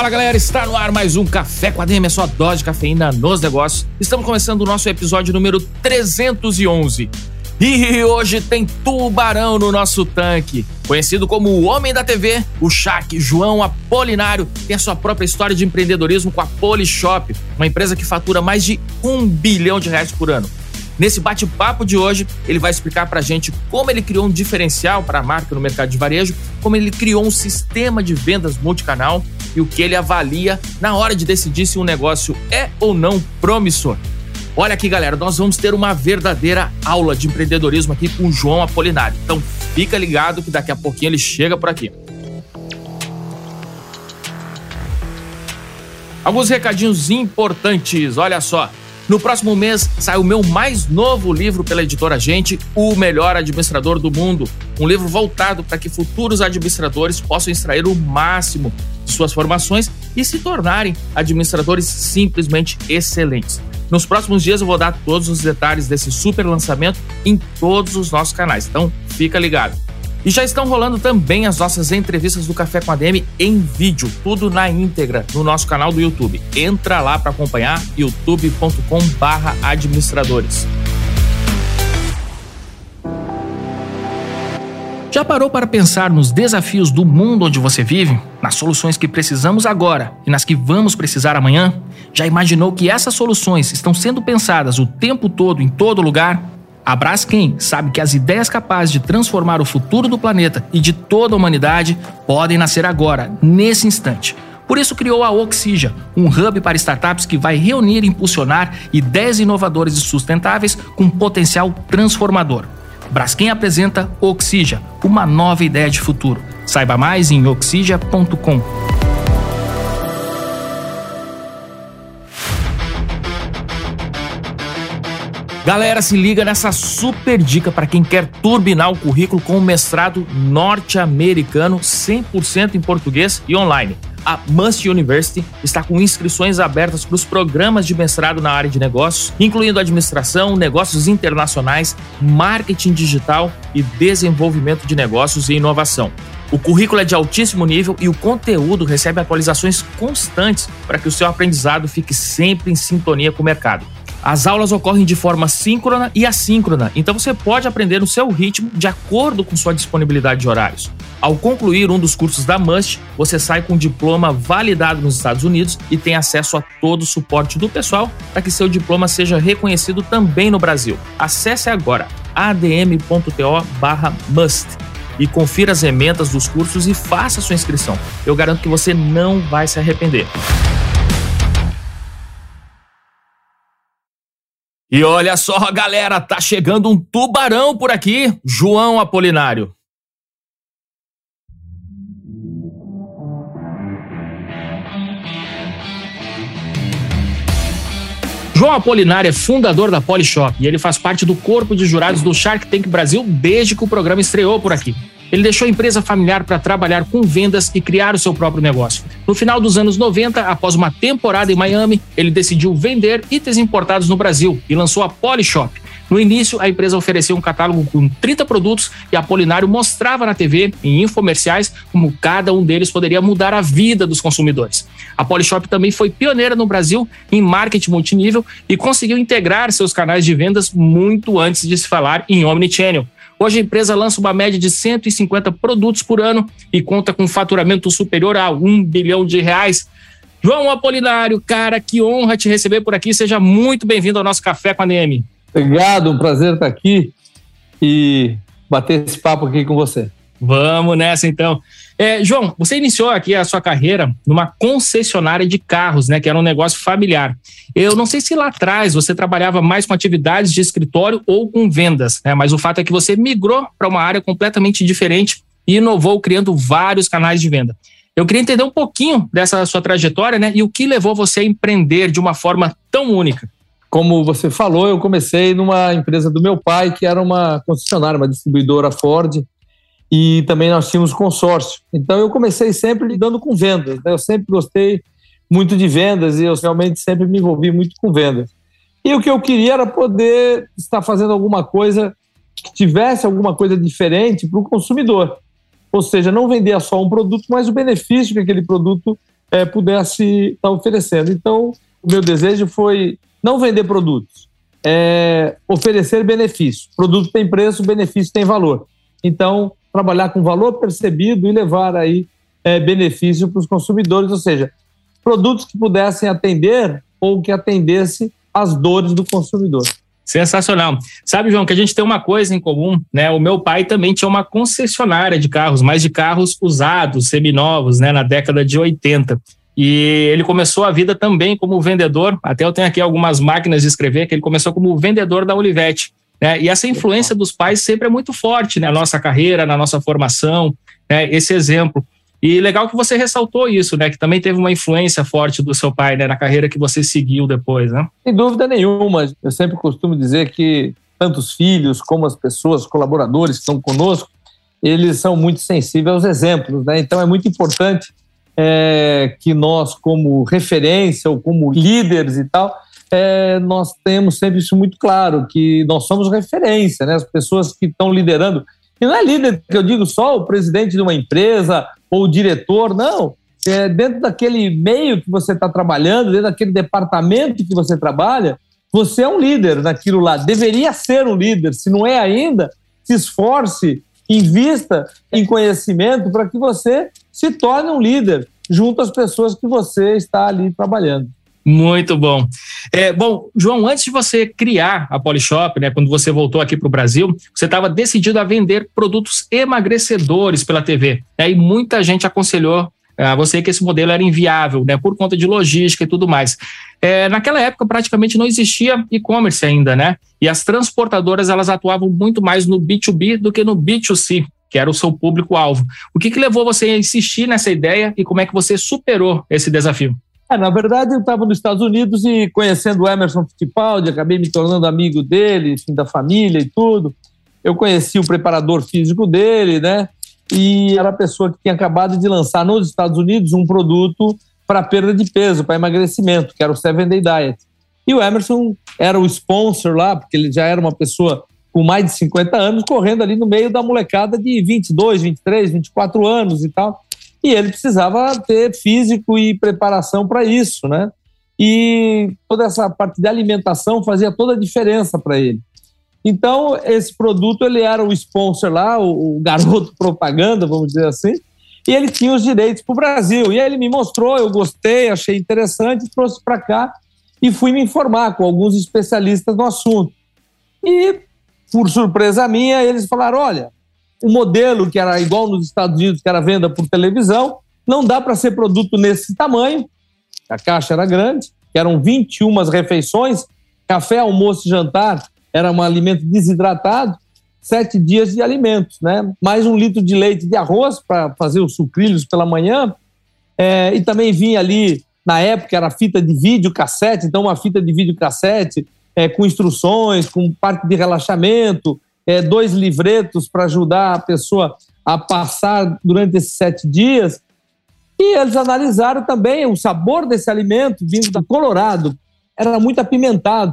Fala galera, está no ar mais um Café com a DM, a sua dose de cafeína nos negócios. Estamos começando o nosso episódio número 311. E hoje tem tubarão no nosso tanque. Conhecido como o Homem da TV, o Shaq João Apolinário tem a sua própria história de empreendedorismo com a Polishop, uma empresa que fatura mais de um bilhão de reais por ano. Nesse bate-papo de hoje, ele vai explicar pra gente como ele criou um diferencial para a marca no mercado de varejo, como ele criou um sistema de vendas multicanal e o que ele avalia na hora de decidir se um negócio é ou não promissor. Olha aqui, galera, nós vamos ter uma verdadeira aula de empreendedorismo aqui com o João Apolinário. Então fica ligado que daqui a pouquinho ele chega por aqui. Alguns recadinhos importantes, olha só. No próximo mês sai o meu mais novo livro pela editora Gente, O Melhor Administrador do Mundo. Um livro voltado para que futuros administradores possam extrair o máximo de suas formações e se tornarem administradores simplesmente excelentes. Nos próximos dias eu vou dar todos os detalhes desse super lançamento em todos os nossos canais, então fica ligado. E já estão rolando também as nossas entrevistas do Café com a DM em vídeo, tudo na íntegra no nosso canal do YouTube. Entra lá para acompanhar youtube.com/administradores. Já parou para pensar nos desafios do mundo onde você vive? Nas soluções que precisamos agora e nas que vamos precisar amanhã? Já imaginou que essas soluções estão sendo pensadas o tempo todo em todo lugar? A Braskem sabe que as ideias capazes de transformar o futuro do planeta e de toda a humanidade podem nascer agora, nesse instante. Por isso criou a Oxija, um hub para startups que vai reunir e impulsionar ideias inovadoras e sustentáveis com potencial transformador. Braskem apresenta Oxija, uma nova ideia de futuro. Saiba mais em oxija.com. Galera, se liga nessa super dica para quem quer turbinar o currículo com um mestrado norte-americano 100% em português e online. A Must University está com inscrições abertas para os programas de mestrado na área de negócios, incluindo administração, negócios internacionais, marketing digital e desenvolvimento de negócios e inovação. O currículo é de altíssimo nível e o conteúdo recebe atualizações constantes para que o seu aprendizado fique sempre em sintonia com o mercado. As aulas ocorrem de forma síncrona e assíncrona, então você pode aprender no seu ritmo de acordo com sua disponibilidade de horários. Ao concluir um dos cursos da MUST, você sai com um diploma validado nos Estados Unidos e tem acesso a todo o suporte do pessoal para que seu diploma seja reconhecido também no Brasil. Acesse agora adm.to/must e confira as emendas dos cursos e faça sua inscrição. Eu garanto que você não vai se arrepender. E olha só, galera, tá chegando um tubarão por aqui, João Apolinário. João Apolinário é fundador da Polishop e ele faz parte do corpo de jurados do Shark Tank Brasil desde que o programa estreou por aqui. Ele deixou a empresa familiar para trabalhar com vendas e criar o seu próprio negócio. No final dos anos 90, após uma temporada em Miami, ele decidiu vender itens importados no Brasil e lançou a Polishop. No início, a empresa oferecia um catálogo com 30 produtos e Apolinário mostrava na TV, em infomerciais, como cada um deles poderia mudar a vida dos consumidores. A Polishop também foi pioneira no Brasil em marketing multinível e conseguiu integrar seus canais de vendas muito antes de se falar em omnichannel. Hoje a empresa lança uma média de 150 produtos por ano e conta com faturamento superior a um bilhão de reais. João Apolinário, cara, que honra te receber por aqui. Seja muito bem-vindo ao nosso Café com a NM. Obrigado, um prazer estar aqui e bater esse papo aqui com você. Vamos nessa então. É, João, você iniciou aqui a sua carreira numa concessionária de carros, né? Que era um negócio familiar. Eu não sei se lá atrás você trabalhava mais com atividades de escritório ou com vendas, né? Mas o fato é que você migrou para uma área completamente diferente e inovou criando vários canais de venda. Eu queria entender um pouquinho dessa sua trajetória, né? E o que levou você a empreender de uma forma tão única. Como você falou, eu comecei numa empresa do meu pai, que era uma concessionária, uma distribuidora Ford, e também nós tínhamos consórcio. Então eu comecei sempre lidando com vendas. Né? Eu sempre gostei muito de vendas e eu realmente sempre me envolvi muito com vendas. E o que eu queria era poder estar fazendo alguma coisa que tivesse alguma coisa diferente para o consumidor. Ou seja, não vender só um produto, mas o benefício que aquele produto é, pudesse estar oferecendo. Então, o meu desejo foi não vender produtos, é oferecer benefício. Produto tem preço, benefício tem valor. Então, trabalhar com valor percebido e levar aí é, benefício para os consumidores, ou seja, produtos que pudessem atender ou que atendesse as dores do consumidor. Sensacional. Sabe, João, que a gente tem uma coisa em comum, né? O meu pai também tinha uma concessionária de carros, mas de carros usados, seminovos, né, na década de 80. E ele começou a vida também como vendedor. Até eu tenho aqui algumas máquinas de escrever que ele começou como vendedor da Olivetti. Né? E essa influência dos pais sempre é muito forte né? na nossa carreira, na nossa formação. Né? Esse exemplo. E legal que você ressaltou isso, né? Que também teve uma influência forte do seu pai, né? Na carreira que você seguiu depois, né? Sem dúvida nenhuma. Eu sempre costumo dizer que tanto os filhos como as pessoas, colaboradores que estão conosco, eles são muito sensíveis aos exemplos, né? Então é muito importante é, que nós, como referência ou como líderes e tal, é, nós temos sempre isso muito claro, que nós somos referência, né? As pessoas que estão liderando. E não é líder que eu digo só o presidente de uma empresa ou o diretor, não. É dentro daquele meio que você está trabalhando, dentro daquele departamento que você trabalha, você é um líder naquilo lá. Deveria ser um líder. Se não é ainda, se esforce, invista em conhecimento para que você se torne um líder junto às pessoas que você está ali trabalhando. Muito bom. É, bom, João, antes de você criar a Polishop, né, quando você voltou aqui para o Brasil, você estava decidido a vender produtos emagrecedores pela TV. Né, e muita gente aconselhou é, a você que esse modelo era inviável, né, por conta de logística e tudo mais. É, naquela época, praticamente não existia e-commerce ainda, né? E as transportadoras elas atuavam muito mais no B2B do que no B2C, que era o seu público-alvo. O que, que levou você a insistir nessa ideia e como é que você superou esse desafio? É, na verdade, eu estava nos Estados Unidos e conhecendo o Emerson Fittipaldi, acabei me tornando amigo dele, enfim, da família e tudo. Eu conheci o preparador físico dele, né? E era a pessoa que tinha acabado de lançar nos Estados Unidos um produto para perda de peso, para emagrecimento, que era o Seven Day Diet. E o Emerson era o sponsor lá, porque ele já era uma pessoa com mais de 50 anos, correndo ali no meio da molecada de 22, 23, 24 anos e tal e ele precisava ter físico e preparação para isso, né? E toda essa parte de alimentação fazia toda a diferença para ele. Então, esse produto, ele era o sponsor lá, o, o garoto propaganda, vamos dizer assim, e ele tinha os direitos para o Brasil. E aí ele me mostrou, eu gostei, achei interessante, trouxe para cá e fui me informar com alguns especialistas no assunto. E, por surpresa minha, eles falaram: olha, o modelo que era igual nos Estados Unidos, que era venda por televisão, não dá para ser produto nesse tamanho. A caixa era grande, eram 21 refeições, café, almoço e jantar era um alimento desidratado, sete dias de alimentos, né? Mais um litro de leite de arroz para fazer os sucrilhos pela manhã. É, e também vinha ali, na época, era fita de vídeo cassete, então uma fita de vídeo cassete é, com instruções, com parte de relaxamento, é, dois livretos para ajudar a pessoa a passar durante esses sete dias. E eles analisaram também o sabor desse alimento vindo do Colorado, era muito apimentado.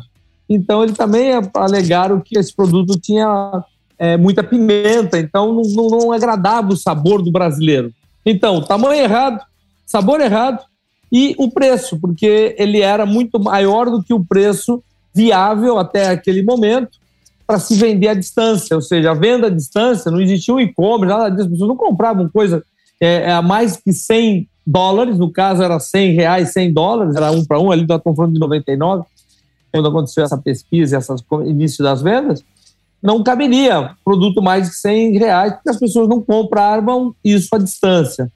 Então, eles também alegaram que esse produto tinha é, muita pimenta, então não, não, não agradava o sabor do brasileiro. Então, tamanho errado, sabor errado e o preço, porque ele era muito maior do que o preço viável até aquele momento para se vender à distância, ou seja, a venda à distância, não existia o e-commerce, nada disso, as pessoas não compravam coisa é, é, a mais que 100 dólares, no caso era 100 reais, 100 dólares, era um para um, ali nós estamos falando de 99, quando aconteceu essa pesquisa, esse início das vendas, não caberia produto mais de 100 reais, porque as pessoas não compravam isso à distância.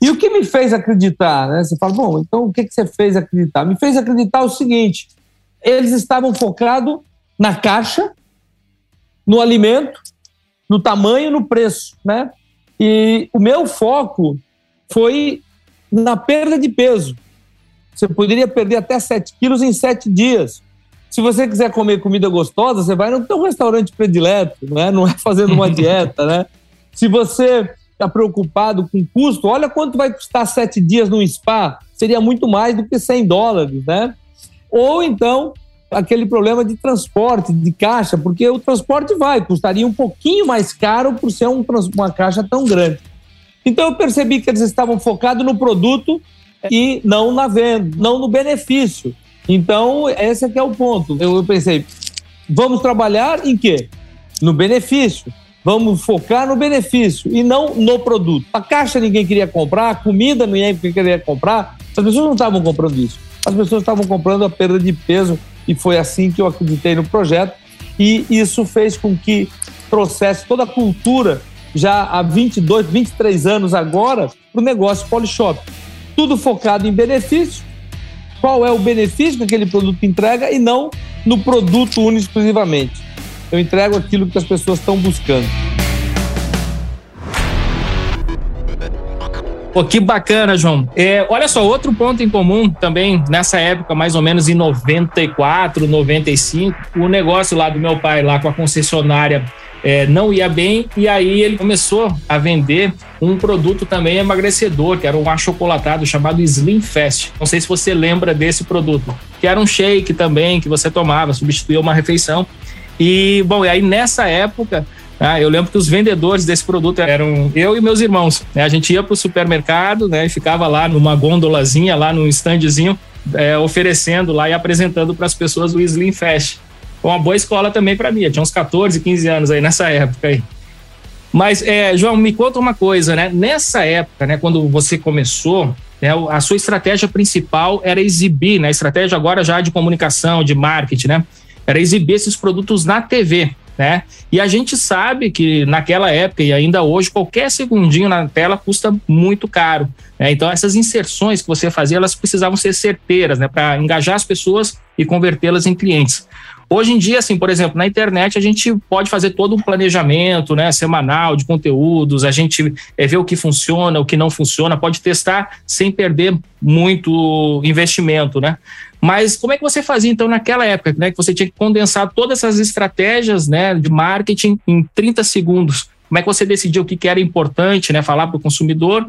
E o que me fez acreditar? Né? Você fala, bom, então o que, que você fez acreditar? Me fez acreditar o seguinte: eles estavam focados na caixa, no alimento, no tamanho, no preço, né? E o meu foco foi na perda de peso. Você poderia perder até 7 quilos em 7 dias. Se você quiser comer comida gostosa, você vai no seu restaurante predileto, né? não é fazendo uma dieta. Né? Se você está preocupado com custo, olha quanto vai custar sete dias no spa. Seria muito mais do que 100 dólares, né? Ou então, aquele problema de transporte, de caixa, porque o transporte vai, custaria um pouquinho mais caro por ser um, uma caixa tão grande. Então eu percebi que eles estavam focados no produto e não na venda, não no benefício. Então, esse aqui é o ponto. Eu, eu pensei, vamos trabalhar em quê? No benefício. Vamos focar no benefício e não no produto. A caixa ninguém queria comprar, a comida ninguém queria comprar. As pessoas não estavam comprando isso. As pessoas estavam comprando a perda de peso e foi assim que eu acreditei no projeto. E isso fez com que trouxesse toda a cultura já há 22, 23 anos agora para o negócio Polishop. Tudo focado em benefício. Qual é o benefício que aquele produto entrega e não no produto único exclusivamente eu entrego aquilo que as pessoas estão buscando. Pô, que bacana, João. É, olha só, outro ponto em comum também, nessa época, mais ou menos em 94, 95, o negócio lá do meu pai, lá com a concessionária, é, não ia bem, e aí ele começou a vender um produto também emagrecedor, que era um achocolatado chamado Slim Fast. Não sei se você lembra desse produto, que era um shake também que você tomava, substituía uma refeição. E, bom, e aí nessa época, ah, eu lembro que os vendedores desse produto eram eu e meus irmãos. Né? A gente ia para o supermercado né, e ficava lá numa gondolazinha, lá num standzinho, é, oferecendo lá e apresentando para as pessoas o Slim Fast. Foi uma boa escola também para mim. Eu tinha uns 14, 15 anos aí nessa época aí. Mas, é, João, me conta uma coisa, né? Nessa época, né, quando você começou, né, a sua estratégia principal era exibir, né? Estratégia agora já de comunicação, de marketing, né? era exibir esses produtos na TV. Né? E a gente sabe que naquela época e ainda hoje, qualquer segundinho na tela custa muito caro. Né? Então, essas inserções que você fazia, elas precisavam ser certeiras, né? Para engajar as pessoas e convertê-las em clientes. Hoje em dia, assim, por exemplo, na internet a gente pode fazer todo um planejamento, né, semanal de conteúdos, a gente é, vê o que funciona, o que não funciona, pode testar sem perder muito investimento, né? Mas como é que você fazia então naquela época, né, que você tinha que condensar todas essas estratégias, né, de marketing em 30 segundos? Como é que você decidiu o que era importante, né, falar para o consumidor?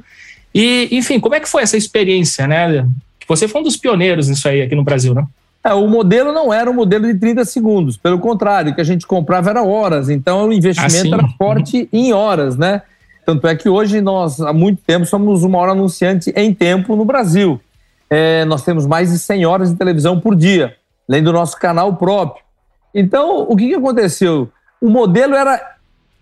E, enfim, como é que foi essa experiência, né? Você foi um dos pioneiros nisso aí aqui no Brasil, né? É, o modelo não era um modelo de 30 segundos, pelo contrário, o que a gente comprava era horas, então o investimento ah, era forte em horas, né? Tanto é que hoje nós, há muito tempo, somos o maior anunciante em tempo no Brasil é, nós temos mais de 100 horas de televisão por dia, além do nosso canal próprio. Então, o que, que aconteceu? O modelo era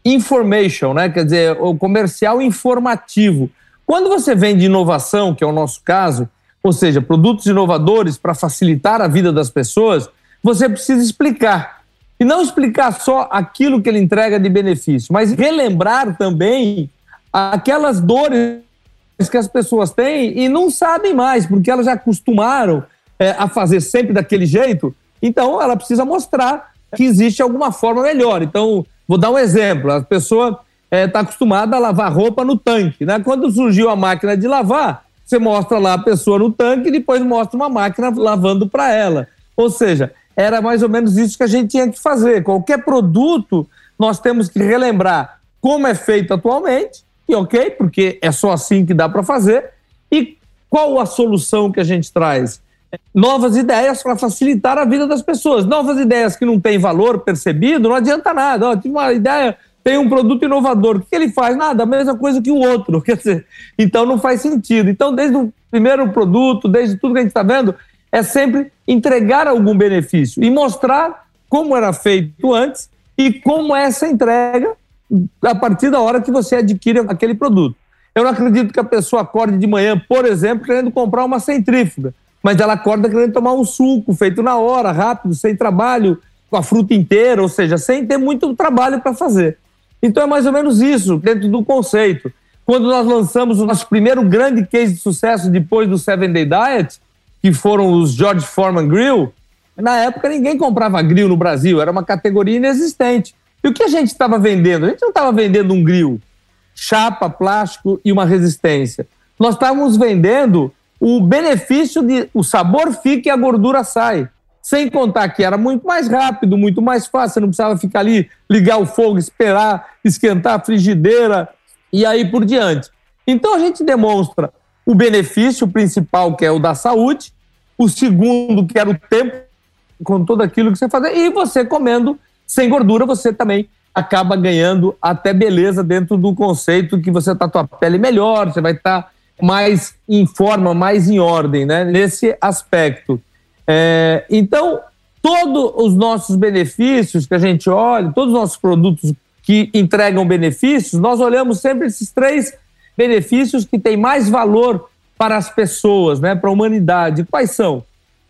information, né? quer dizer, o comercial informativo. Quando você vende inovação, que é o nosso caso, ou seja, produtos inovadores para facilitar a vida das pessoas, você precisa explicar. E não explicar só aquilo que ele entrega de benefício, mas relembrar também aquelas dores que as pessoas têm e não sabem mais, porque elas já acostumaram é, a fazer sempre daquele jeito. Então, ela precisa mostrar que existe alguma forma melhor. Então, vou dar um exemplo: a pessoa está é, tá acostumada a lavar roupa no tanque. Né? Quando surgiu a máquina de lavar, você mostra lá a pessoa no tanque e depois mostra uma máquina lavando para ela. Ou seja, era mais ou menos isso que a gente tinha que fazer. Qualquer produto, nós temos que relembrar como é feito atualmente ok, porque é só assim que dá para fazer. E qual a solução que a gente traz? Novas ideias para facilitar a vida das pessoas. Novas ideias que não têm valor percebido, não adianta nada. Ó, tive uma ideia, tem um produto inovador. O que ele faz? Nada, a mesma coisa que o outro. Quer dizer, então não faz sentido. Então, desde o primeiro produto, desde tudo que a gente está vendo, é sempre entregar algum benefício e mostrar como era feito antes e como essa entrega a partir da hora que você adquire aquele produto. Eu não acredito que a pessoa acorde de manhã, por exemplo, querendo comprar uma centrífuga, mas ela acorda querendo tomar um suco feito na hora, rápido, sem trabalho, com a fruta inteira, ou seja, sem ter muito trabalho para fazer. Então é mais ou menos isso, dentro do conceito. Quando nós lançamos o nosso primeiro grande case de sucesso depois do Seven Day Diet, que foram os George Foreman Grill, na época ninguém comprava grill no Brasil, era uma categoria inexistente. E o que a gente estava vendendo? A gente não estava vendendo um grill, chapa, plástico e uma resistência. nós estávamos vendendo o benefício de o sabor fica e a gordura sai. Sem contar que era muito mais rápido, muito mais fácil, você não precisava ficar ali, ligar o fogo, esperar, esquentar a frigideira e aí por diante. Então a gente demonstra o benefício principal, que é o da saúde, o segundo, que era o tempo, com tudo aquilo que você fazia, e você comendo sem gordura, você também acaba ganhando até beleza dentro do conceito que você está com a pele melhor, você vai estar tá mais em forma, mais em ordem, né? Nesse aspecto. É, então, todos os nossos benefícios que a gente olha, todos os nossos produtos que entregam benefícios, nós olhamos sempre esses três benefícios que têm mais valor para as pessoas, né, para a humanidade. Quais são?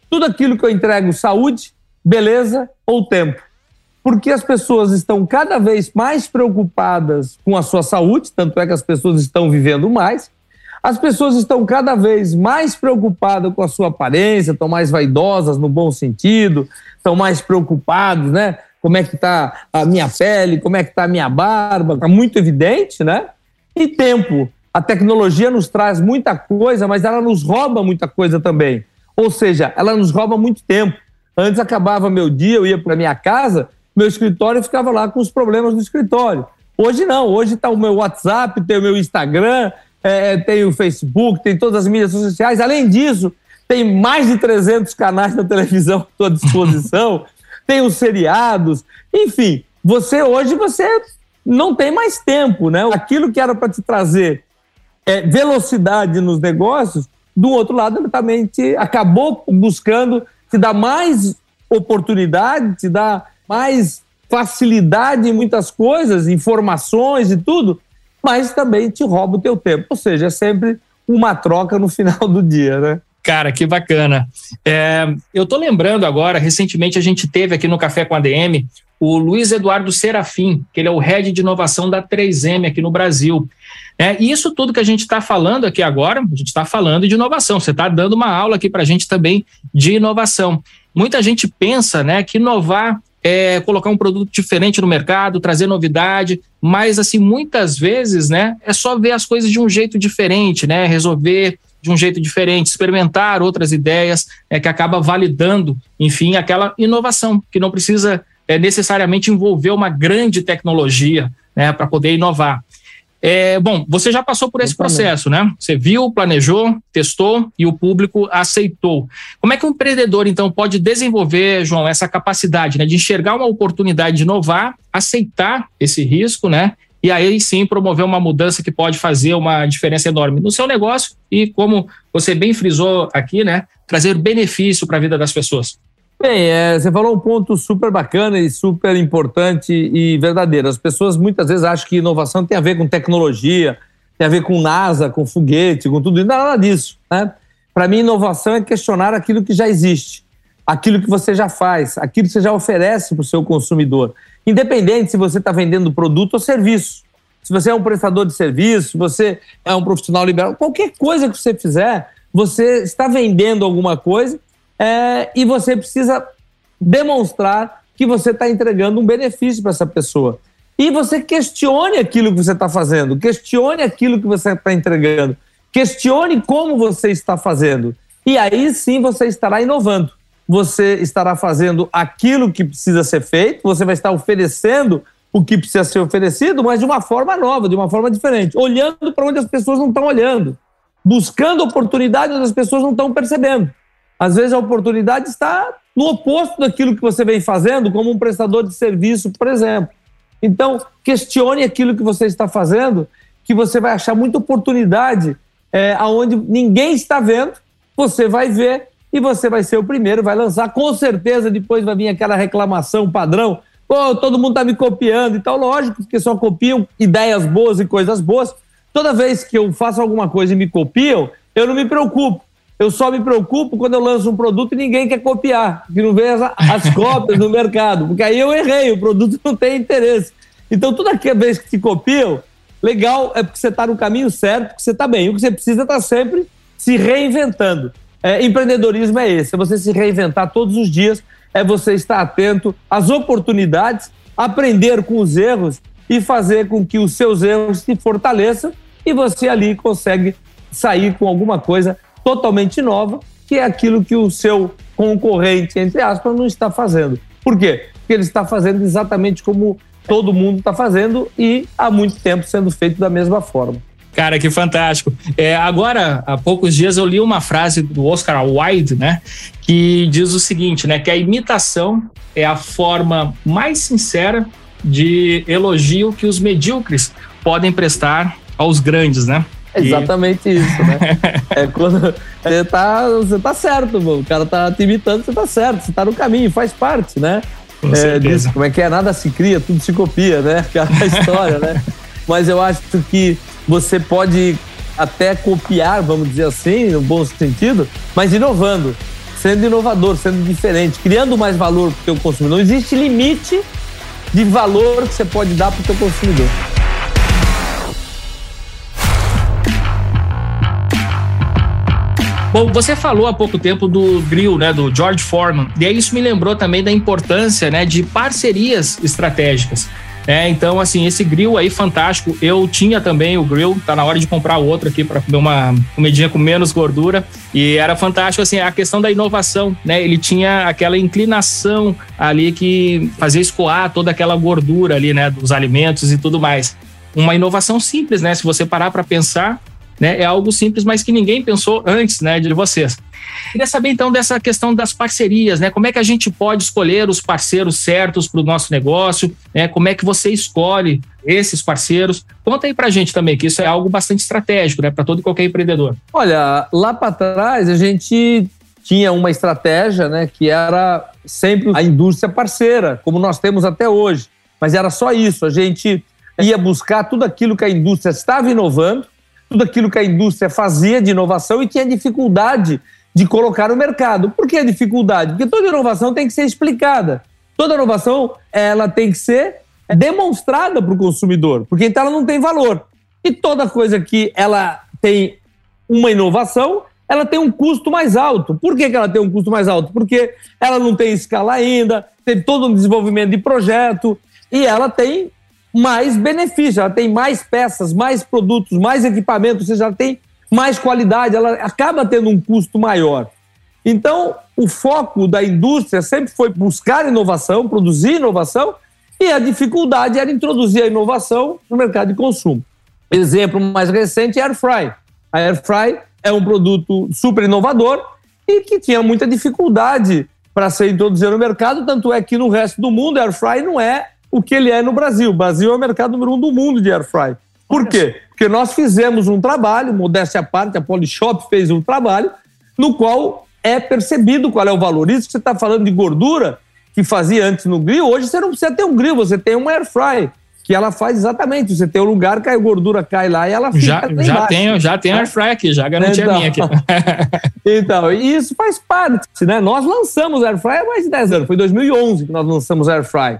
Tudo aquilo que eu entrego saúde, beleza ou tempo. Porque as pessoas estão cada vez mais preocupadas com a sua saúde, tanto é que as pessoas estão vivendo mais, as pessoas estão cada vez mais preocupadas com a sua aparência, estão mais vaidosas no bom sentido, estão mais preocupados, né? Como é que está a minha pele, como é que está a minha barba, está muito evidente, né? E tempo. A tecnologia nos traz muita coisa, mas ela nos rouba muita coisa também. Ou seja, ela nos rouba muito tempo. Antes acabava meu dia, eu ia para minha casa, meu escritório ficava lá com os problemas do escritório. Hoje não, hoje está o meu WhatsApp, tem o meu Instagram, é, tem o Facebook, tem todas as mídias sociais. Além disso, tem mais de 300 canais na televisão à sua disposição, tem os seriados, enfim. Você hoje você não tem mais tempo, né? Aquilo que era para te trazer é, velocidade nos negócios, do outro lado ele também te acabou buscando te dar mais oportunidade, te dar mais facilidade em muitas coisas, informações e tudo, mas também te rouba o teu tempo. Ou seja, é sempre uma troca no final do dia, né? Cara, que bacana. É, eu tô lembrando agora, recentemente a gente teve aqui no Café com a DM o Luiz Eduardo Serafim, que ele é o head de inovação da 3M aqui no Brasil. É, e isso tudo que a gente está falando aqui agora, a gente está falando de inovação. Você está dando uma aula aqui para a gente também de inovação. Muita gente pensa né, que inovar é, colocar um produto diferente no mercado, trazer novidade, mas assim, muitas vezes, né, é só ver as coisas de um jeito diferente, né, resolver de um jeito diferente, experimentar outras ideias, é, que acaba validando, enfim, aquela inovação, que não precisa é, necessariamente envolver uma grande tecnologia, né, para poder inovar. É, bom, você já passou por esse processo, né? Você viu, planejou, testou e o público aceitou. Como é que um empreendedor, então, pode desenvolver, João, essa capacidade né, de enxergar uma oportunidade de inovar, aceitar esse risco, né? E aí sim promover uma mudança que pode fazer uma diferença enorme no seu negócio e, como você bem frisou aqui, né? Trazer benefício para a vida das pessoas. Bem, é, você falou um ponto super bacana e super importante e verdadeiro. As pessoas muitas vezes acham que inovação tem a ver com tecnologia, tem a ver com NASA, com foguete, com tudo isso. É nada disso. Né? Para mim, inovação é questionar aquilo que já existe, aquilo que você já faz, aquilo que você já oferece para o seu consumidor. Independente se você está vendendo produto ou serviço. Se você é um prestador de serviço, se você é um profissional liberal, qualquer coisa que você fizer, você está vendendo alguma coisa é, e você precisa demonstrar que você está entregando um benefício para essa pessoa. E você questione aquilo que você está fazendo, questione aquilo que você está entregando, questione como você está fazendo. E aí sim você estará inovando. Você estará fazendo aquilo que precisa ser feito, você vai estar oferecendo o que precisa ser oferecido, mas de uma forma nova, de uma forma diferente, olhando para onde as pessoas não estão olhando, buscando oportunidades onde as pessoas não estão percebendo. Às vezes a oportunidade está no oposto daquilo que você vem fazendo, como um prestador de serviço, por exemplo. Então, questione aquilo que você está fazendo, que você vai achar muita oportunidade é, aonde ninguém está vendo, você vai ver e você vai ser o primeiro, vai lançar. Com certeza, depois vai vir aquela reclamação padrão. Pô, todo mundo está me copiando e tal. Lógico, porque só copiam ideias boas e coisas boas. Toda vez que eu faço alguma coisa e me copiam, eu não me preocupo. Eu só me preocupo quando eu lanço um produto e ninguém quer copiar, que não vê as, as cópias no mercado, porque aí eu errei, o produto não tem interesse. Então, toda vez que te copiam, legal é porque você está no caminho certo, porque você está bem. O que você precisa é estar tá sempre se reinventando. É, empreendedorismo é esse, é você se reinventar todos os dias, é você estar atento às oportunidades, aprender com os erros e fazer com que os seus erros se fortaleçam e você ali consegue sair com alguma coisa totalmente nova, que é aquilo que o seu concorrente, entre aspas, não está fazendo. Por quê? Porque ele está fazendo exatamente como todo mundo está fazendo e há muito tempo sendo feito da mesma forma. Cara, que fantástico. É, agora, há poucos dias eu li uma frase do Oscar Wilde, né, que diz o seguinte, né, que a imitação é a forma mais sincera de elogio que os medíocres podem prestar aos grandes, né? Exatamente e... isso, né? é quando você tá, você tá certo, mano. o cara tá te imitando, você tá certo, você tá no caminho, faz parte, né? Com é, como é que é? Nada se cria, tudo se copia, né? Aquela história, né? Mas eu acho que você pode até copiar, vamos dizer assim, no bom sentido, mas inovando, sendo inovador, sendo diferente, criando mais valor para o teu consumidor. Não existe limite de valor que você pode dar para o teu consumidor. Bom, você falou há pouco tempo do grill, né, do George Foreman, e aí isso me lembrou também da importância, né, de parcerias estratégicas. É, então, assim, esse grill aí fantástico. Eu tinha também o grill, tá na hora de comprar outro aqui para comer uma comidinha com menos gordura. E era fantástico, assim, a questão da inovação, né? Ele tinha aquela inclinação ali que fazia escoar toda aquela gordura ali, né, dos alimentos e tudo mais. Uma inovação simples, né? Se você parar para pensar, né? É algo simples, mas que ninguém pensou antes, né, de vocês. Queria saber então dessa questão das parcerias, né? Como é que a gente pode escolher os parceiros certos para o nosso negócio? Né? Como é que você escolhe esses parceiros? Conta aí para a gente também, que isso é algo bastante estratégico, né, para todo e qualquer empreendedor. Olha, lá para trás a gente tinha uma estratégia, né, que era sempre a indústria parceira, como nós temos até hoje. Mas era só isso, a gente ia buscar tudo aquilo que a indústria estava inovando, tudo aquilo que a indústria fazia de inovação e tinha dificuldade de colocar no mercado. Por que a dificuldade? Porque toda inovação tem que ser explicada. Toda inovação ela tem que ser demonstrada para o consumidor, porque então ela não tem valor. E toda coisa que ela tem uma inovação, ela tem um custo mais alto. Por que, que ela tem um custo mais alto? Porque ela não tem escala ainda, tem todo um desenvolvimento de projeto e ela tem mais benefício, ela tem mais peças, mais produtos, mais equipamentos, ou seja, ela tem mais qualidade, ela acaba tendo um custo maior. Então, o foco da indústria sempre foi buscar inovação, produzir inovação, e a dificuldade era introduzir a inovação no mercado de consumo. Exemplo mais recente é a Airfry. A Airfry é um produto super inovador e que tinha muita dificuldade para ser introduzido no mercado, tanto é que no resto do mundo a Airfry não é o que ele é no Brasil. O Brasil é o mercado número um do mundo de Airfry. Por quê? Porque nós fizemos um trabalho, modéstia à parte, a Polishop fez um trabalho, no qual é percebido qual é o valor. Isso que você está falando de gordura, que fazia antes no grill, hoje você não precisa ter um grill, você tem uma air fry, que ela faz exatamente. Você tem um lugar que a gordura cai lá e ela fica. Já, já tenho, já tenho air fry aqui, já garanti então, a minha aqui. então, e isso faz parte, né? Nós lançamos air fry há mais de 10 anos, foi em 2011 que nós lançamos air fry.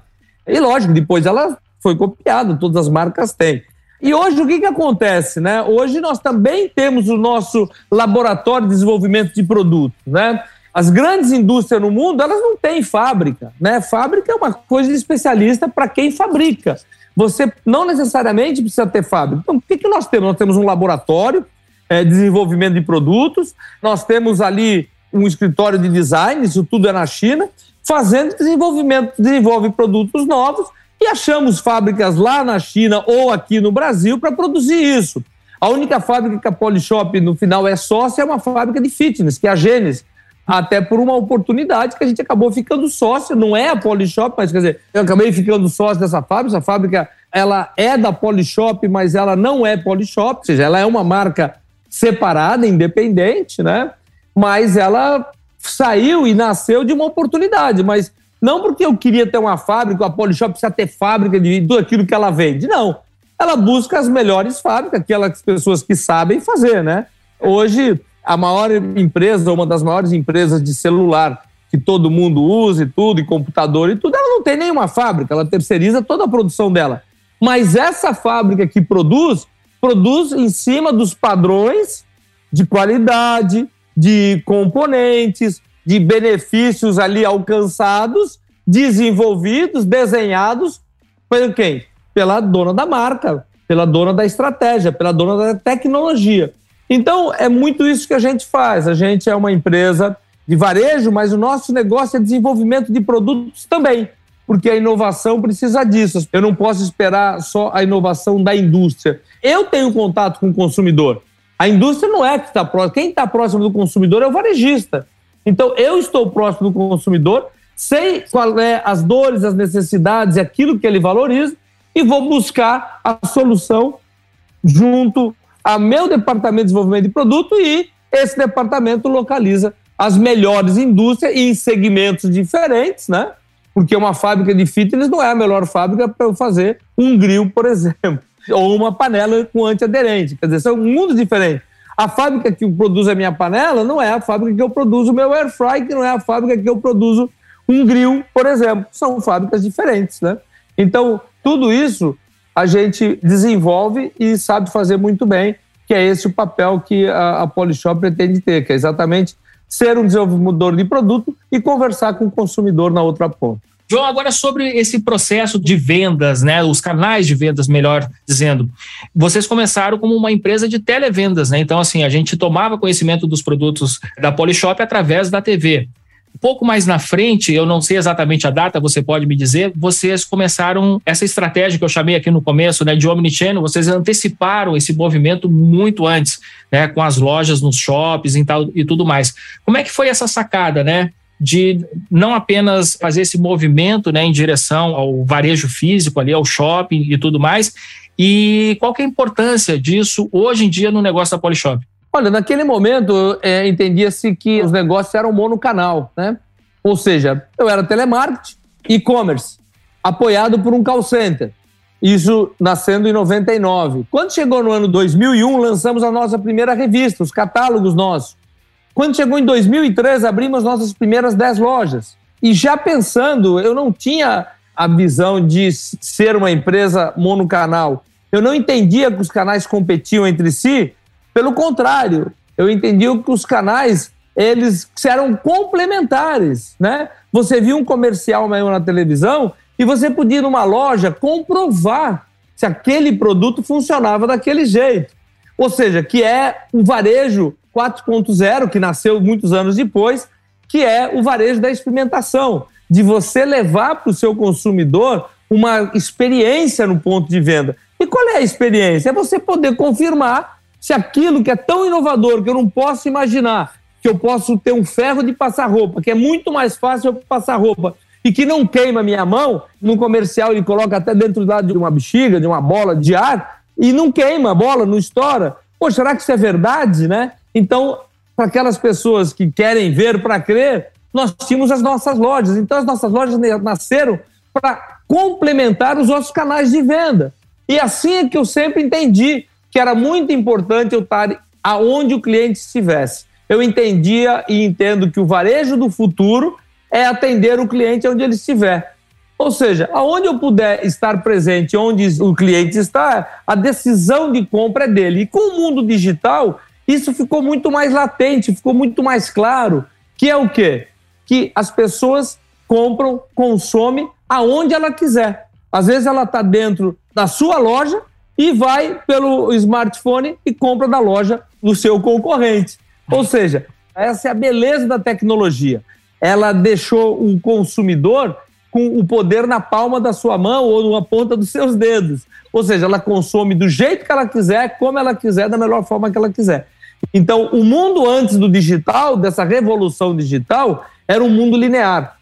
E lógico, depois ela foi copiada, todas as marcas têm. E hoje o que, que acontece? Né? Hoje nós também temos o nosso laboratório de desenvolvimento de produtos. Né? As grandes indústrias no mundo, elas não têm fábrica. Né? Fábrica é uma coisa de especialista para quem fabrica. Você não necessariamente precisa ter fábrica. Então, o que, que nós temos? Nós temos um laboratório é, de desenvolvimento de produtos, nós temos ali um escritório de design, isso tudo é na China, fazendo desenvolvimento, desenvolve produtos novos e achamos fábricas lá na China ou aqui no Brasil para produzir isso. A única fábrica que a Polishop no final é sócia é uma fábrica de fitness, que é a Gênesis. Até por uma oportunidade que a gente acabou ficando sócio, não é a Polishop, mas quer dizer, eu acabei ficando sócio dessa fábrica. Essa fábrica ela é da Polishop, mas ela não é Polishop, ou seja, ela é uma marca separada, independente, né? Mas ela saiu e nasceu de uma oportunidade, mas não porque eu queria ter uma fábrica, a Polishop precisa ter fábrica de tudo aquilo que ela vende, não. Ela busca as melhores fábricas, aquelas pessoas que sabem fazer, né? Hoje, a maior empresa, uma das maiores empresas de celular que todo mundo usa e tudo, e computador e tudo, ela não tem nenhuma fábrica, ela terceiriza toda a produção dela. Mas essa fábrica que produz, produz em cima dos padrões de qualidade, de componentes, de benefícios ali alcançados, desenvolvidos, desenhados por quem? Pela dona da marca, pela dona da estratégia, pela dona da tecnologia. Então, é muito isso que a gente faz. A gente é uma empresa de varejo, mas o nosso negócio é desenvolvimento de produtos também, porque a inovação precisa disso. Eu não posso esperar só a inovação da indústria. Eu tenho contato com o consumidor. A indústria não é que está próxima. Quem está próximo do consumidor é o varejista. Então, eu estou próximo do consumidor, sei qual é as dores, as necessidades, aquilo que ele valoriza e vou buscar a solução junto ao meu departamento de desenvolvimento de produto e esse departamento localiza as melhores indústrias e em segmentos diferentes, né? Porque uma fábrica de fitness não é a melhor fábrica para eu fazer um grill, por exemplo, ou uma panela com antiaderente. Quer dizer, são mundos diferentes. A fábrica que produz a minha panela não é a fábrica que eu produzo o meu air fry, que não é a fábrica que eu produzo um grill, por exemplo. São fábricas diferentes, né? Então, tudo isso a gente desenvolve e sabe fazer muito bem, que é esse o papel que a, a Polishop pretende ter, que é exatamente ser um desenvolvedor de produto e conversar com o consumidor na outra ponta. João, agora sobre esse processo de vendas, né, os canais de vendas, melhor dizendo. Vocês começaram como uma empresa de televendas, né? Então, assim, a gente tomava conhecimento dos produtos da Polishop através da TV. Um pouco mais na frente, eu não sei exatamente a data, você pode me dizer, vocês começaram essa estratégia que eu chamei aqui no começo, né, de omnichannel, vocês anteciparam esse movimento muito antes, né, com as lojas nos shoppings e, tal, e tudo mais. Como é que foi essa sacada, né? De não apenas fazer esse movimento né, em direção ao varejo físico, ali ao shopping e tudo mais, e qual que é a importância disso hoje em dia no negócio da Polishop? Olha, naquele momento é, entendia-se que os negócios eram monocanal, né? Ou seja, eu era telemarketing, e-commerce, apoiado por um call center. Isso nascendo em 99. Quando chegou no ano 2001, lançamos a nossa primeira revista, os catálogos nossos. Quando chegou em 2003, abrimos nossas primeiras 10 lojas. E já pensando, eu não tinha a visão de ser uma empresa monocanal. Eu não entendia que os canais competiam entre si, pelo contrário, eu entendi que os canais eles eram complementares, né? Você viu um comercial mesmo na televisão e você podia ir numa loja comprovar se aquele produto funcionava daquele jeito. Ou seja, que é o varejo 4.0, que nasceu muitos anos depois, que é o varejo da experimentação, de você levar para o seu consumidor uma experiência no ponto de venda. E qual é a experiência? É você poder confirmar se aquilo que é tão inovador que eu não posso imaginar, que eu posso ter um ferro de passar roupa, que é muito mais fácil eu passar roupa e que não queima minha mão, no comercial ele coloca até dentro de uma bexiga, de uma bola de ar, e não queima a bola, não estoura. Pô, será que isso é verdade, né? Então, para aquelas pessoas que querem ver para crer, nós tínhamos as nossas lojas. Então, as nossas lojas nasceram para complementar os nossos canais de venda. E assim é que eu sempre entendi que era muito importante eu estar aonde o cliente estivesse. Eu entendia e entendo que o varejo do futuro é atender o cliente onde ele estiver. Ou seja, aonde eu puder estar presente, onde o cliente está, a decisão de compra é dele. E com o mundo digital, isso ficou muito mais latente, ficou muito mais claro, que é o quê? Que as pessoas compram, consomem aonde ela quiser. Às vezes ela está dentro da sua loja, e vai pelo smartphone e compra da loja do seu concorrente. Ou seja, essa é a beleza da tecnologia. Ela deixou o consumidor com o poder na palma da sua mão ou na ponta dos seus dedos. Ou seja, ela consome do jeito que ela quiser, como ela quiser, da melhor forma que ela quiser. Então, o mundo antes do digital, dessa revolução digital, era um mundo linear.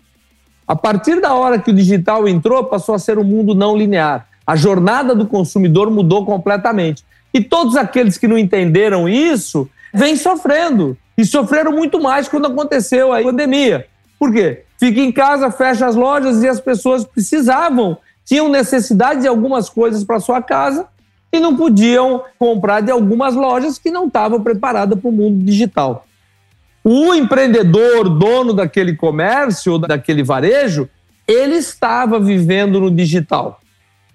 A partir da hora que o digital entrou, passou a ser um mundo não linear. A jornada do consumidor mudou completamente. E todos aqueles que não entenderam isso vêm sofrendo. E sofreram muito mais quando aconteceu a pandemia. Por quê? Fica em casa, fecha as lojas e as pessoas precisavam, tinham necessidade de algumas coisas para sua casa e não podiam comprar de algumas lojas que não estavam preparadas para o mundo digital. O empreendedor, dono daquele comércio, daquele varejo, ele estava vivendo no digital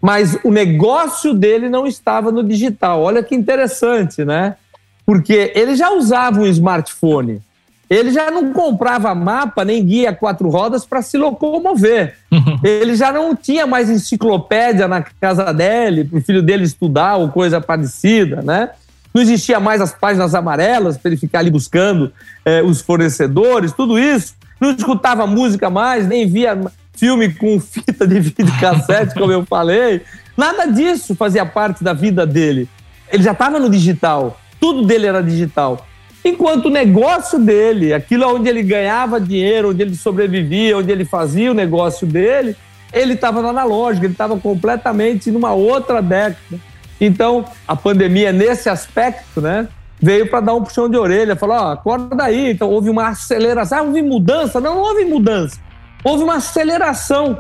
mas o negócio dele não estava no digital. Olha que interessante, né? Porque ele já usava um smartphone. Ele já não comprava mapa nem guia quatro rodas para se locomover. ele já não tinha mais enciclopédia na casa dele, para o filho dele estudar ou coisa parecida, né? não existia mais as páginas amarelas para ele ficar ali buscando é, os fornecedores, tudo isso. Não escutava música mais, nem via filme com fita de vídeo cassete, como eu falei. Nada disso fazia parte da vida dele. Ele já estava no digital, tudo dele era digital. Enquanto o negócio dele, aquilo onde ele ganhava dinheiro, onde ele sobrevivia, onde ele fazia o negócio dele, ele estava no analógico, ele estava completamente numa outra década. Então, a pandemia, nesse aspecto, né, veio para dar um puxão de orelha, falou: ó, acorda aí. Então, houve uma aceleração. Ah, houve mudança? Não, não houve mudança. Houve uma aceleração,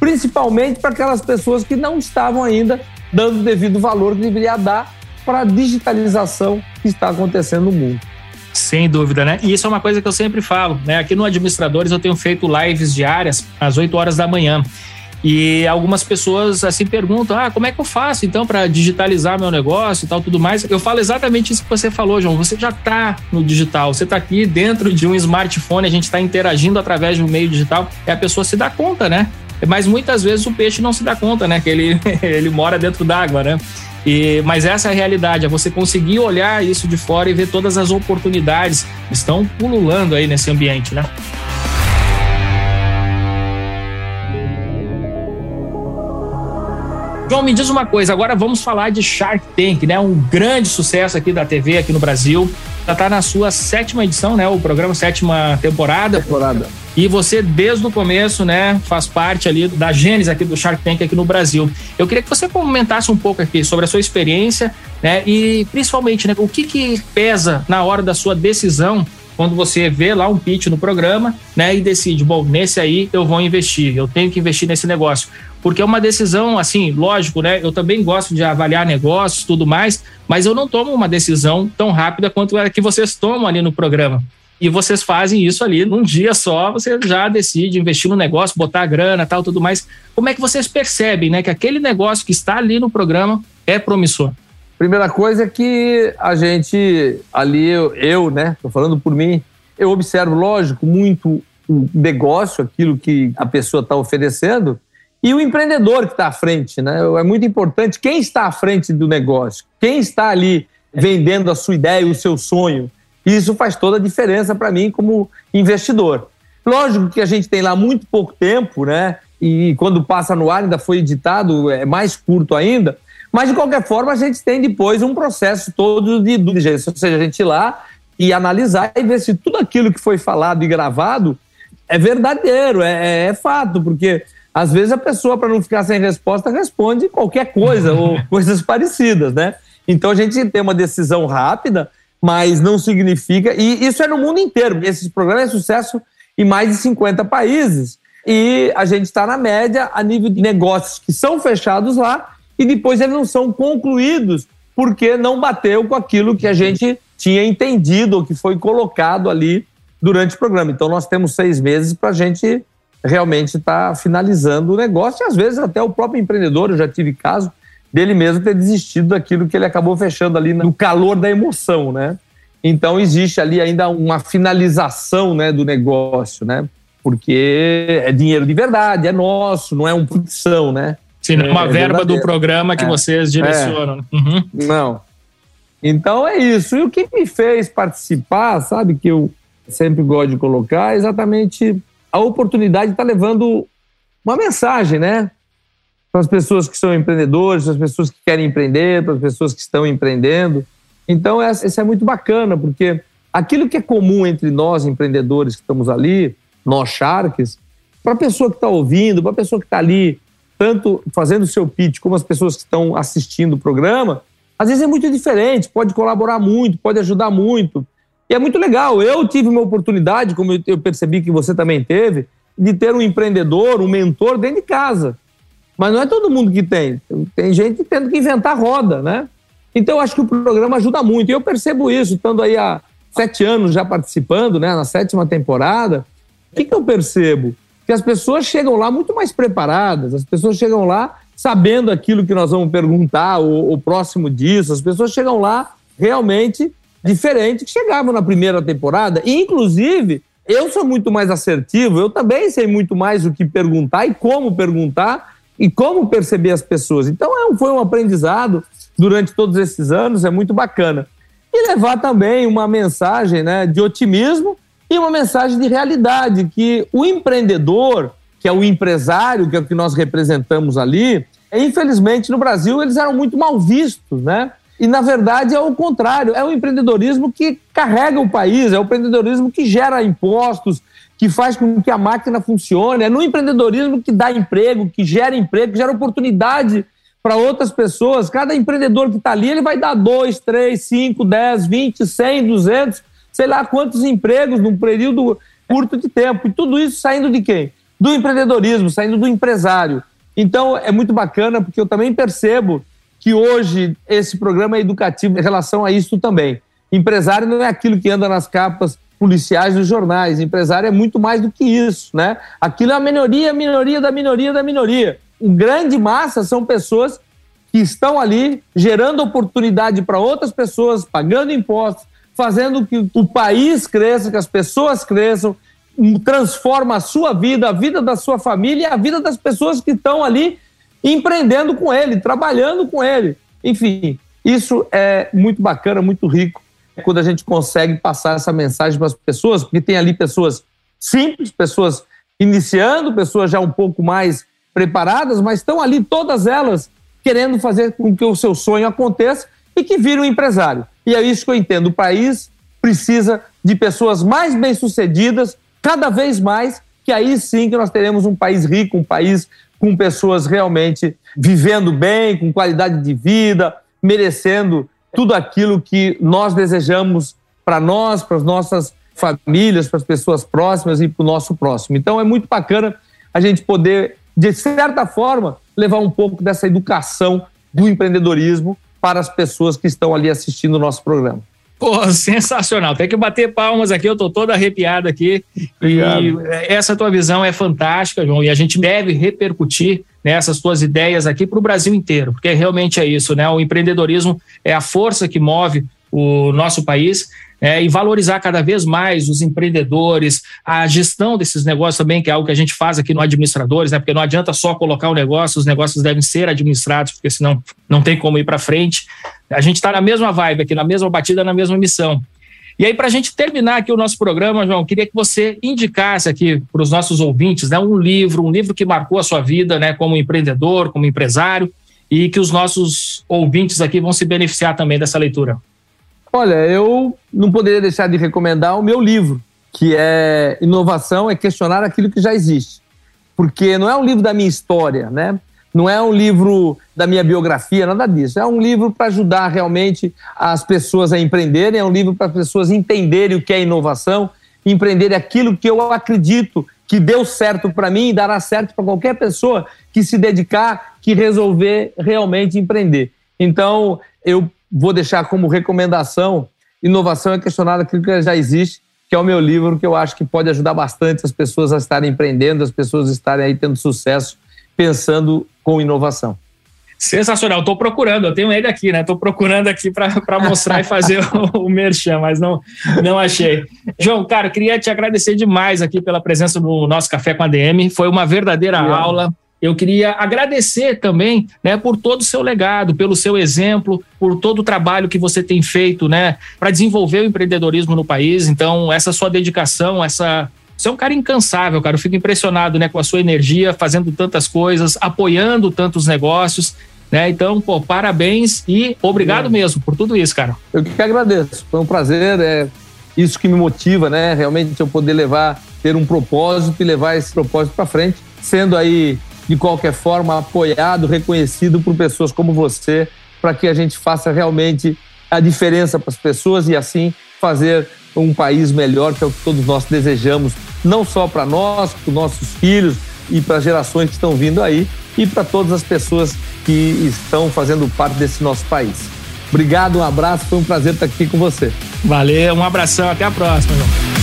principalmente para aquelas pessoas que não estavam ainda dando o devido valor que deveria dar para a digitalização que está acontecendo no mundo. Sem dúvida, né? E isso é uma coisa que eu sempre falo, né? Aqui no Administradores eu tenho feito lives diárias às 8 horas da manhã. E algumas pessoas assim perguntam: ah, como é que eu faço então para digitalizar meu negócio e tal, tudo mais. Eu falo exatamente isso que você falou, João. Você já está no digital, você está aqui dentro de um smartphone, a gente está interagindo através de um meio digital a pessoa se dá conta, né? Mas muitas vezes o peixe não se dá conta, né? Que ele, ele mora dentro d'água, né? E, mas essa é a realidade, é você conseguir olhar isso de fora e ver todas as oportunidades que estão pululando aí nesse ambiente, né? João, me diz uma coisa, agora vamos falar de Shark Tank, né? Um grande sucesso aqui da TV aqui no Brasil. Já está na sua sétima edição, né? O programa sétima temporada. Temporada. E você, desde o começo, né, faz parte ali da gênese aqui do Shark Tank aqui no Brasil. Eu queria que você comentasse um pouco aqui sobre a sua experiência, né? E principalmente, né, o que, que pesa na hora da sua decisão quando você vê lá um pitch no programa, né, e decide, bom, nesse aí eu vou investir, eu tenho que investir nesse negócio. Porque é uma decisão, assim, lógico, né? Eu também gosto de avaliar negócios, tudo mais, mas eu não tomo uma decisão tão rápida quanto a que vocês tomam ali no programa. E vocês fazem isso ali num dia só, você já decide investir no negócio, botar grana, tal, tudo mais. Como é que vocês percebem, né, que aquele negócio que está ali no programa é promissor? Primeira coisa é que a gente, ali, eu, eu né, tô falando por mim, eu observo, lógico, muito o negócio, aquilo que a pessoa está oferecendo, e o empreendedor que está à frente. Né? É muito importante quem está à frente do negócio, quem está ali vendendo a sua ideia, o seu sonho. Isso faz toda a diferença para mim como investidor. Lógico que a gente tem lá muito pouco tempo, né? E quando passa no ar, ainda foi editado, é mais curto ainda. Mas, de qualquer forma, a gente tem depois um processo todo de diligência, ou seja, a gente ir lá e analisar e ver se tudo aquilo que foi falado e gravado é verdadeiro, é, é, é fato, porque às vezes a pessoa, para não ficar sem resposta, responde qualquer coisa ou coisas parecidas, né? Então a gente tem uma decisão rápida, mas não significa. E isso é no mundo inteiro, esse programa é sucesso em mais de 50 países. E a gente está na média a nível de negócios que são fechados lá e depois eles não são concluídos porque não bateu com aquilo que a gente tinha entendido ou que foi colocado ali durante o programa. Então nós temos seis meses para a gente realmente estar finalizando o negócio e às vezes até o próprio empreendedor, eu já tive caso dele mesmo ter desistido daquilo que ele acabou fechando ali no calor da emoção, né? Então existe ali ainda uma finalização, né, do negócio, né? Porque é dinheiro de verdade, é nosso, não é uma produção, né? Sim, não é uma é verba do programa que é, vocês direcionam. É. Uhum. Não. Então é isso. E o que me fez participar, sabe, que eu sempre gosto de colocar, é exatamente a oportunidade de estar tá levando uma mensagem, né? Para as pessoas que são empreendedores, para as pessoas que querem empreender, para as pessoas que estão empreendendo. Então, isso é muito bacana, porque aquilo que é comum entre nós, empreendedores que estamos ali, nós Sharks, para a pessoa que está ouvindo, para a pessoa que está ali, tanto fazendo o seu pitch, como as pessoas que estão assistindo o programa, às vezes é muito diferente, pode colaborar muito, pode ajudar muito. E é muito legal. Eu tive uma oportunidade, como eu percebi que você também teve, de ter um empreendedor, um mentor dentro de casa. Mas não é todo mundo que tem. Tem gente tendo que inventar roda, né? Então eu acho que o programa ajuda muito. E eu percebo isso, estando aí há sete anos já participando, né? Na sétima temporada. O que, que eu percebo? Que as pessoas chegam lá muito mais preparadas, as pessoas chegam lá sabendo aquilo que nós vamos perguntar, o, o próximo disso, as pessoas chegam lá realmente diferente que chegavam na primeira temporada. E, inclusive, eu sou muito mais assertivo, eu também sei muito mais o que perguntar e como perguntar e como perceber as pessoas. Então é foi um aprendizado durante todos esses anos, é muito bacana. E levar também uma mensagem né, de otimismo e uma mensagem de realidade, que o empreendedor, que é o empresário, que é o que nós representamos ali, infelizmente no Brasil eles eram muito mal vistos, né? E na verdade é o contrário, é o empreendedorismo que carrega o país, é o empreendedorismo que gera impostos, que faz com que a máquina funcione, é no empreendedorismo que dá emprego, que gera emprego, que gera oportunidade para outras pessoas. Cada empreendedor que está ali, ele vai dar dois, três, cinco, dez, vinte, cem, duzentos, sei lá quantos empregos num período curto de tempo. E tudo isso saindo de quem? Do empreendedorismo, saindo do empresário. Então é muito bacana, porque eu também percebo que hoje esse programa é educativo em relação a isso também. Empresário não é aquilo que anda nas capas policiais dos jornais. Empresário é muito mais do que isso, né? Aquilo é a minoria, a minoria da minoria da minoria. O grande massa são pessoas que estão ali gerando oportunidade para outras pessoas, pagando impostos, fazendo que o país cresça, que as pessoas cresçam, transforma a sua vida, a vida da sua família e a vida das pessoas que estão ali empreendendo com ele, trabalhando com ele. Enfim, isso é muito bacana, muito rico quando a gente consegue passar essa mensagem para as pessoas, porque tem ali pessoas simples, pessoas iniciando, pessoas já um pouco mais preparadas, mas estão ali todas elas querendo fazer com que o seu sonho aconteça e que vire um empresário. E é isso que eu entendo. O país precisa de pessoas mais bem-sucedidas, cada vez mais, que aí sim que nós teremos um país rico, um país com pessoas realmente vivendo bem, com qualidade de vida, merecendo tudo aquilo que nós desejamos para nós, para as nossas famílias, para as pessoas próximas e para o nosso próximo. Então é muito bacana a gente poder, de certa forma, levar um pouco dessa educação do empreendedorismo para as pessoas que estão ali assistindo o nosso programa. Pô, sensacional. Tem que bater palmas aqui, eu tô todo arrepiado aqui. Obrigado. E essa tua visão é fantástica, João, e a gente deve repercutir nessas né, tuas ideias aqui para o Brasil inteiro, porque realmente é isso, né? O empreendedorismo é a força que move o nosso país é, e valorizar cada vez mais os empreendedores, a gestão desses negócios também, que é algo que a gente faz aqui no Administradores, né? Porque não adianta só colocar o negócio, os negócios devem ser administrados, porque senão não tem como ir para frente. A gente está na mesma vibe aqui, na mesma batida, na mesma missão. E aí, para a gente terminar aqui o nosso programa, João, queria que você indicasse aqui para os nossos ouvintes né, um livro, um livro que marcou a sua vida né, como empreendedor, como empresário, e que os nossos ouvintes aqui vão se beneficiar também dessa leitura. Olha, eu não poderia deixar de recomendar o meu livro, que é Inovação é Questionar Aquilo que Já Existe. Porque não é um livro da minha história, né? Não é um livro da minha biografia, nada disso. É um livro para ajudar realmente as pessoas a empreenderem, é um livro para as pessoas entenderem o que é inovação, empreender aquilo que eu acredito que deu certo para mim e dará certo para qualquer pessoa que se dedicar, que resolver realmente empreender. Então, eu vou deixar como recomendação Inovação é questionar aquilo que já existe, que é o meu livro, que eu acho que pode ajudar bastante as pessoas a estarem empreendendo, as pessoas estarem aí tendo sucesso, pensando com inovação. Sensacional, estou procurando, eu tenho ele aqui, né? Estou procurando aqui para mostrar e fazer o, o merchan, mas não, não achei. João, cara, queria te agradecer demais aqui pela presença no nosso Café com a DM. Foi uma verdadeira aula. Eu queria agradecer também, né, por todo o seu legado, pelo seu exemplo, por todo o trabalho que você tem feito, né, para desenvolver o empreendedorismo no país. Então, essa sua dedicação, essa você é um cara incansável, cara. Eu fico impressionado, né, com a sua energia, fazendo tantas coisas, apoiando tantos negócios, né? Então, pô, parabéns e obrigado é. mesmo por tudo isso, cara. Eu que agradeço. Foi um prazer, é isso que me motiva, né? Realmente eu poder levar, ter um propósito e levar esse propósito para frente, sendo aí de qualquer forma, apoiado, reconhecido por pessoas como você, para que a gente faça realmente a diferença para as pessoas e assim fazer um país melhor, que é o que todos nós desejamos, não só para nós, para os nossos filhos e para as gerações que estão vindo aí e para todas as pessoas que estão fazendo parte desse nosso país. Obrigado, um abraço, foi um prazer estar aqui com você. Valeu, um abração, até a próxima, João.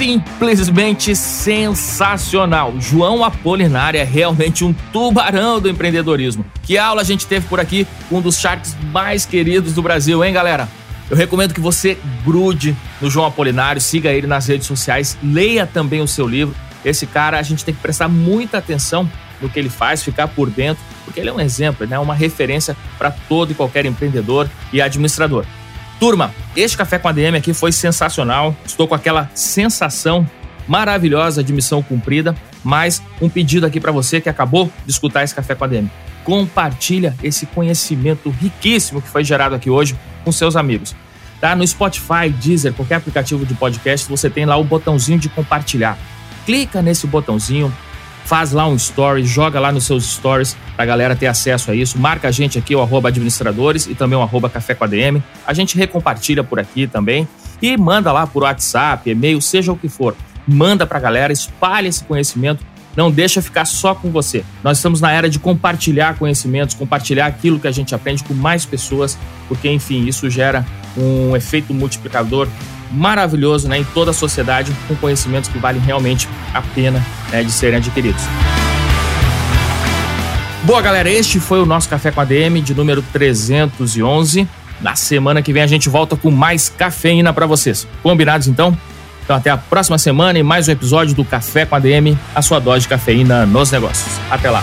Simplesmente sensacional. João Apolinário é realmente um tubarão do empreendedorismo. Que aula a gente teve por aqui, um dos charts mais queridos do Brasil, hein, galera? Eu recomendo que você grude no João Apolinário, siga ele nas redes sociais, leia também o seu livro. Esse cara, a gente tem que prestar muita atenção no que ele faz, ficar por dentro, porque ele é um exemplo, né? uma referência para todo e qualquer empreendedor e administrador. Turma, este café com ADM aqui foi sensacional. Estou com aquela sensação maravilhosa de missão cumprida, mas um pedido aqui para você que acabou de escutar esse café com ADM. Compartilha esse conhecimento riquíssimo que foi gerado aqui hoje com seus amigos. Tá? No Spotify, Deezer, qualquer aplicativo de podcast, você tem lá o botãozinho de compartilhar. Clica nesse botãozinho, faz lá um story, joga lá nos seus stories pra galera ter acesso a isso. Marca a gente aqui, o arroba administradores e também o arroba café com ADM. A gente recompartilha por aqui também e manda lá por WhatsApp, e-mail, seja o que for. Manda pra galera, espalha esse conhecimento não deixa ficar só com você. Nós estamos na era de compartilhar conhecimentos, compartilhar aquilo que a gente aprende com mais pessoas, porque, enfim, isso gera um efeito multiplicador maravilhoso né, em toda a sociedade, com conhecimentos que valem realmente a pena né, de serem adquiridos. Boa, galera, este foi o nosso Café com ADM de número 311. Na semana que vem a gente volta com mais cafeína para vocês. Combinados então? Então até a próxima semana e mais um episódio do Café com a DM, a sua dose de cafeína nos negócios. Até lá.